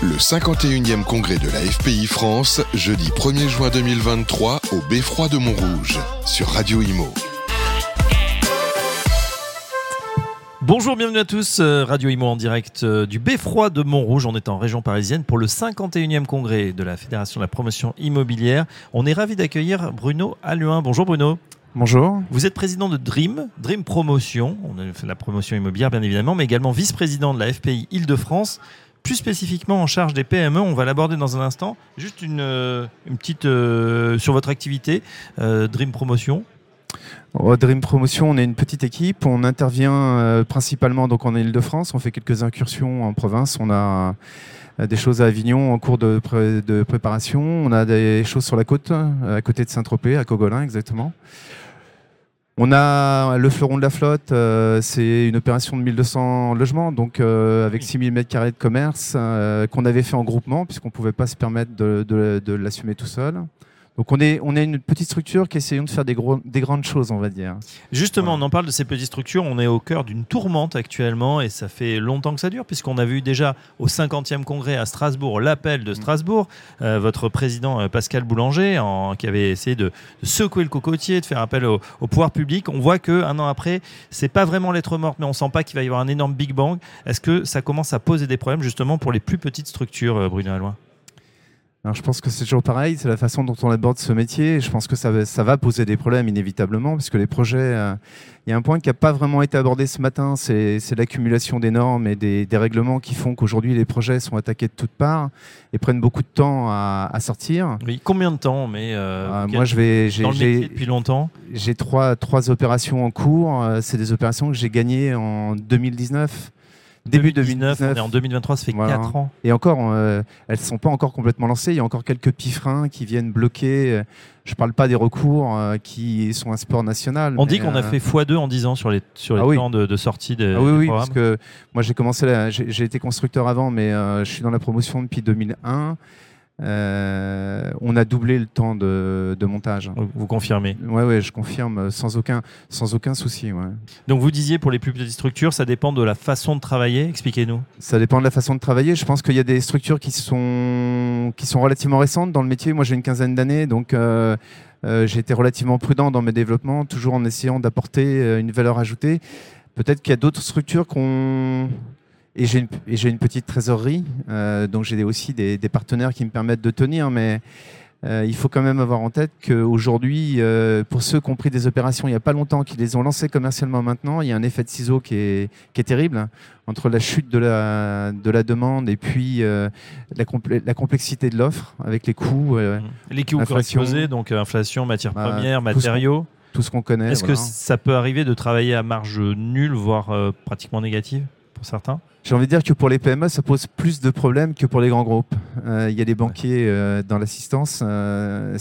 Le 51e congrès de la FPI France, jeudi 1er juin 2023 au Beffroi de Montrouge, sur Radio Imo. Bonjour, bienvenue à tous. euh, Radio Imo en direct euh, du Beffroi de Montrouge. On est en région parisienne pour le 51e congrès de la Fédération de la promotion immobilière. On est ravi d'accueillir Bruno Alluin. Bonjour Bruno. Bonjour. Vous êtes président de Dream, Dream Promotion. On a fait la promotion immobilière bien évidemment, mais également vice-président de la FPI Île-de-France. Plus spécifiquement en charge des PME, on va l'aborder dans un instant. Juste une, euh, petite euh, sur votre activité, euh, Dream Promotion. Au Dream Promotion, on est une petite équipe. On intervient principalement donc en Ile-de-France. On fait quelques incursions en province. On a des choses à Avignon en cours de, de préparation. On a des choses sur la côte, à côté de Saint-Tropez, à Cogolin exactement. On a le fleuron de la flotte, euh, c'est une opération de 1200 logements, donc euh, avec 6000 m2 de commerce euh, qu'on avait fait en groupement puisqu'on ne pouvait pas se permettre de l'assumer tout seul. Donc on est, on est une petite structure qui essayons de faire des, gros, des grandes choses, on va dire. Justement, Voilà. on en parle de ces petites structures. On est au cœur d'une tourmente actuellement et ça fait longtemps que ça dure, puisqu'on a vu déjà au 50e congrès à Strasbourg l'appel de Strasbourg, euh, votre président euh, Pascal Boulanger, en- qui avait essayé de, de secouer le cocotier, de faire appel au, au pouvoir public. On voit que un an après, c'est pas vraiment lettre morte, mais on sent pas qu'il va y avoir un énorme Big Bang. Est-ce que ça commence à poser des problèmes justement pour les plus petites structures, euh, Bruno Alloy Alors je pense que c'est toujours pareil, c'est la façon dont on aborde ce métier. Et Je pense que ça, va- ça va poser des problèmes inévitablement, puisque les projets, euh, il y a un point qui n'a pas vraiment été abordé ce matin, c'est l'accumulation des normes et des, des règlements qui font qu'aujourd'hui les projets sont attaqués de toutes parts et prennent beaucoup de temps à, à sortir. Oui. Combien de temps Mais euh, Ah, moi, je vais, dans le métier depuis longtemps. j'ai trois, trois opérations en cours. Euh, C'est des opérations que j'ai gagnées en 2019, début 2019, 2019. on est en 2023, ça fait Voilà. 4 ans. Et encore, euh, elles ne sont pas encore complètement lancées. Il y a encore quelques petits freins qui viennent bloquer. euh, Je ne parle pas des recours euh, qui sont un sport national. On dit qu'on a fait x2 en 10 ans sur les, sur les Ah oui. de, de sortie des, Ah oui, des oui, programmes. parce que moi j'ai commencé, j'ai été constructeur avant, mais je suis dans la promotion depuis 2001. Euh, on a doublé le temps de, de montage. Vous confirmez. Ouais, ouais, je confirme, euh, sans aucun, sans aucun souci. Ouais. Donc vous disiez pour les plus petites structures, ça dépend de la façon de travailler. Expliquez-nous. Ça dépend de la façon de travailler. Je pense qu'il y a des structures qui sont, qui sont relativement récentes dans le métier. Moi, j'ai une quinzaine d'années, donc euh, euh, j'ai été relativement prudent dans mes développements, toujours en essayant d'apporter une valeur ajoutée. Peut-être qu'il y a d'autres structures qu'on... Et j'ai une, petite trésorerie, euh, donc j'ai aussi des, des partenaires qui me permettent de tenir, mais euh, il faut quand même avoir en tête qu'aujourd'hui, euh, pour ceux qui ont pris des opérations il n'y a pas longtemps, qui les ont lancées commercialement maintenant, il y a un effet de ciseau qui est, qui est terrible hein, entre la chute de la, de la demande et puis euh, la, complexité de l'offre avec les coûts, Les coûts qui ont Inflation. explosé, donc inflation, matières Bah, premières, matériaux. tout ce qu'on connaît. Est-ce que ça peut arriver de travailler à marge nulle, voire pratiquement négative? Pour certains J'ai envie de dire que pour les PME, ça pose plus de problèmes que pour les grands groupes. Euh, Il y a des banquiers euh, dans l'assistance. euh,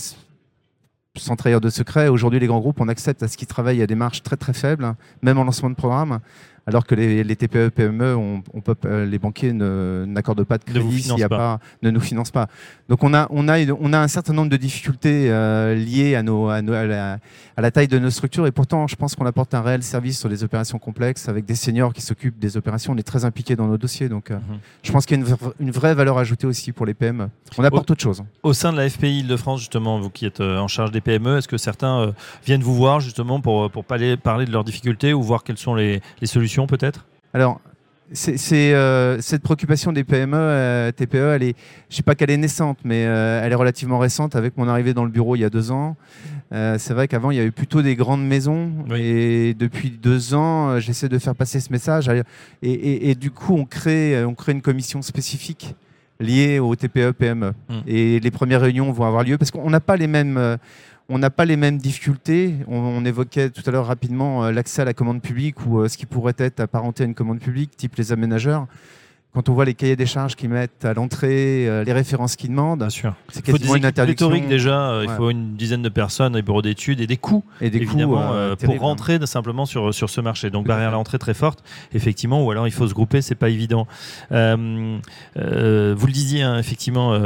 sans trahir de secret, aujourd'hui, les grands groupes, on accepte à ce qu'ils travaillent à des marges très très faibles, hein, même en lancement de programme, alors que les, les TPE, PME, on, on peut, euh, les banquiers n'accordent pas de crédit s'il y a financent pas, ne nous financent pas. Donc on a, on a, une- on a un certain nombre de difficultés euh, liées à, nos, à, nos- à la, à la taille de nos structures, et pourtant, je pense qu'on apporte un réel service sur les opérations complexes avec des seniors qui s'occupent des opérations. On est très impliqués dans nos dossiers, donc. euh, Mhm. je pense qu'il y a une, vra- une vraie valeur ajoutée aussi pour les PME. On apporte autre chose. Au sein de la FPI Île-de-France, justement, vous qui êtes en charge des PME, est-ce que certains euh, viennent vous voir justement pour, pour parler, parler de leurs difficultés ou voir quelles sont les, les solutions peut-être? Alors, c'est, euh, cette préoccupation des PME, euh, TPE, elle est, je sais pas qu'elle est naissante, mais euh, elle est relativement récente avec mon arrivée dans le bureau il y a deux ans. C'est vrai qu'avant, il y avait plutôt des grandes maisons. Oui. Et depuis deux ans, j'essaie de faire passer ce message. Et, et- et du coup, on crée, on crée une commission spécifique liée au TPE, PME. Mm. Et les premières réunions vont avoir lieu parce qu'on n'a pas les mêmes. euh, on n'a pas les mêmes difficultés. On, on évoquait tout à l'heure rapidement euh, l'accès à la commande publique ou euh, ce qui pourrait être apparenté à une commande publique, type les aménageurs. Quand on voit les cahiers des charges qu'ils mettent à l'entrée, euh, les références qu'ils demandent, Bien sûr. c'est quasiment une interdiction. déjà, euh, il faut une dizaine de personnes, des bureaux d'études et des coûts Et des évidemment coûts, euh, euh, pour terribles. rentrer simplement sur, sur ce marché. Donc barrière à l'entrée très forte, effectivement, ou alors il faut se grouper, c'est pas évident. Vous le disiez hein, effectivement,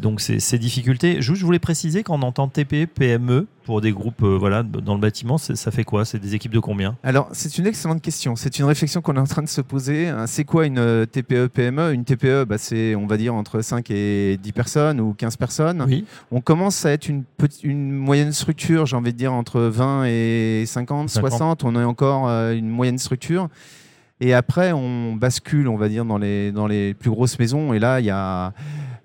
donc ces, ces difficultés. Je, je voulais préciser on entend TPE, PME pour des groupes voilà dans le bâtiment, ça fait quoi? C'est des équipes de combien? Alors, c'est une excellente question. C'est une réflexion qu'on est en train de se poser. Hein, C'est quoi une euh, TPE TPE, PME. Une TPE, bah, c'est, on va dire, entre 5 et 10 personnes ou 15 personnes. Oui. On commence à être une, moyenne structure, j'ai envie de dire, entre 20 et 50, 50. 60. On est encore euh, une moyenne structure. Et après, on bascule, on va dire, dans les, dans les plus grosses maisons. Et là, il y a,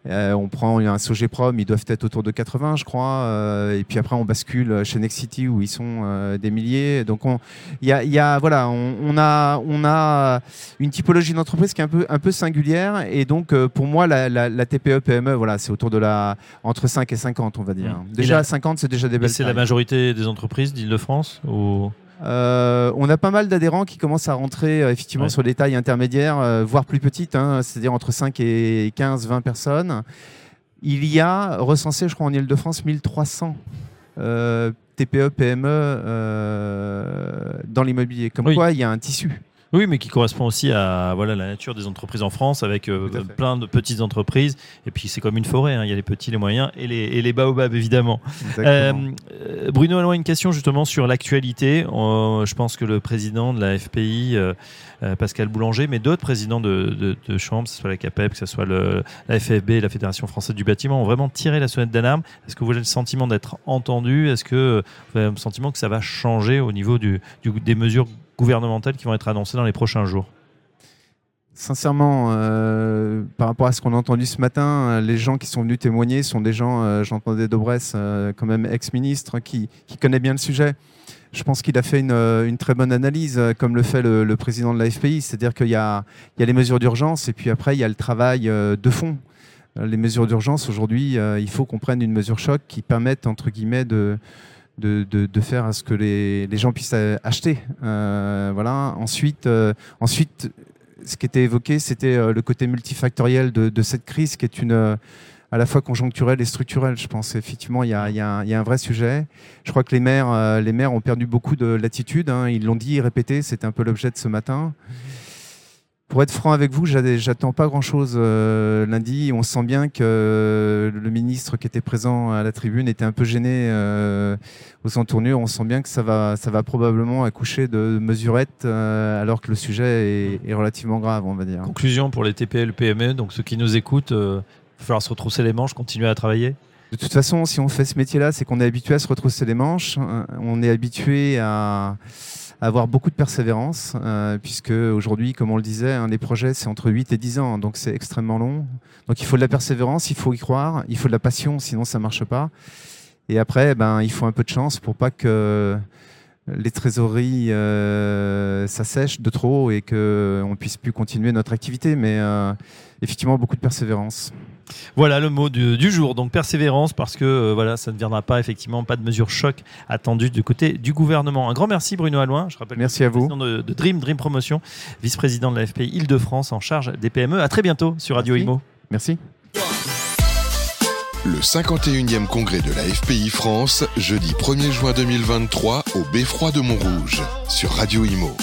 euh, on prend un Sogeprom, ils doivent être autour de 80, je crois. euh, et puis après, on bascule chez Nexity où ils sont euh, des milliers. Donc, on, il y a, y a- voilà, on, on a, on a une typologie d'entreprise qui est un peu, un peu singulière. Et donc, pour moi, la, la, la TPE, PME, voilà, c'est autour de la, entre 5 et 50, on va dire. Mm. Et Déjà, la- à 50, c'est déjà des belles c'est la majorité des entreprises d'Île-de-France ou... Euh, on a pas mal d'adhérents qui commencent à rentrer euh, effectivement Ouais. sur des tailles intermédiaires, euh, voire plus petites, hein, c'est-à-dire entre 5 et 15, 20 personnes. Il y a recensé, je crois, en Ile-de-France, 1300 euh, TPE, PME dans l'immobilier. Comme Oui. quoi, il y a un tissu. Oui, mais qui correspond aussi à voilà, la nature des entreprises en France, avec euh, plein de petites entreprises. Et puis c'est comme une forêt, hein, il y a les petits, les moyens et les, et les baobabs, évidemment. Euh, Bruno Alloy, une question justement sur l'actualité. Euh, je pense que le président de la FPI, Pascal Boulanger, mais d'autres présidents de, de, de chambres, que ce soit la CAPEP, que ce soit le, la FFB, la Fédération française du bâtiment, ont vraiment tiré la sonnette d'alarme. Est-ce que vous avez le sentiment d'être entendu? Est-ce que vous avez le sentiment que ça va changer au niveau du, du- des mesures gouvernementales qui vont être annoncées dans les prochains jours Sincèrement, euh, par rapport à ce qu'on a entendu ce matin, euh, les gens qui sont venus témoigner sont des gens, euh, j'entendais Dobresse, euh, quand même ex-ministre, qui, connaît bien le sujet. Je pense qu'il a fait une, très bonne analyse, comme le fait le, président de la FPI. C'est-à-dire qu'il y a, les mesures d'urgence et puis après, il y a le travail de fond. Les mesures d'urgence, aujourd'hui, il faut qu'on prenne une mesure choc qui permette, entre guillemets, de, de, faire à ce que les, les gens puissent acheter. Euh, voilà. Ensuite, euh, ensuite, ce qui était évoqué, c'était euh, le côté multifactoriel de, cette crise, qui est une à la fois conjoncturelle et structurelle. Je pense effectivement, il y a, y a un- vrai sujet. Je crois que les maires, les maires ont perdu beaucoup de latitude. hein. Ils l'ont dit répété. C'était un peu l'objet de ce matin. Pour être franc avec vous, j'a- j'attends pas grand-chose euh, lundi. On sent bien que le ministre qui était présent à la tribune était un peu gêné euh, aux entournures. On sent bien que ça va, ça va probablement accoucher de mesurettes, euh, alors que le sujet est, est relativement grave, on va dire. Conclusion pour les TPL, PME, donc ceux qui nous écoutent, euh, il va falloir se retrousser les manches, continuer à travailler De toute façon, si on fait ce métier-là, c'est qu'on est habitué à se retrousser les manches. euh, On est habitué à avoir beaucoup de persévérance, euh, puisque aujourd'hui, comme on le disait, hein, les projets, c'est entre 8 et 10 ans, donc c'est extrêmement long. Donc il faut de la persévérance, il faut y croire, il faut de la passion, sinon ça marche pas. Et après, ben, il faut un peu de chance pour pas que les trésoreries euh, s'assèchent de trop et qu'on ne puisse plus continuer notre activité. Mais euh, effectivement, beaucoup de persévérance. Voilà le mot du, du jour, donc persévérance, parce que euh, voilà, ça ne viendra pas effectivement, pas de mesures choc attendues du côté du gouvernement. Un grand merci Bruno Alloin, je rappelle que Merci à vous. président de, de Dream, Dream Promotion, vice-président de la FPI Île-de-France en charge des PME. À très bientôt sur Radio Merci. Imo. Merci. Le 51e congrès de la FPI France, jeudi 1er juin 2023 au Beffroi de Montrouge, sur Radio Imo.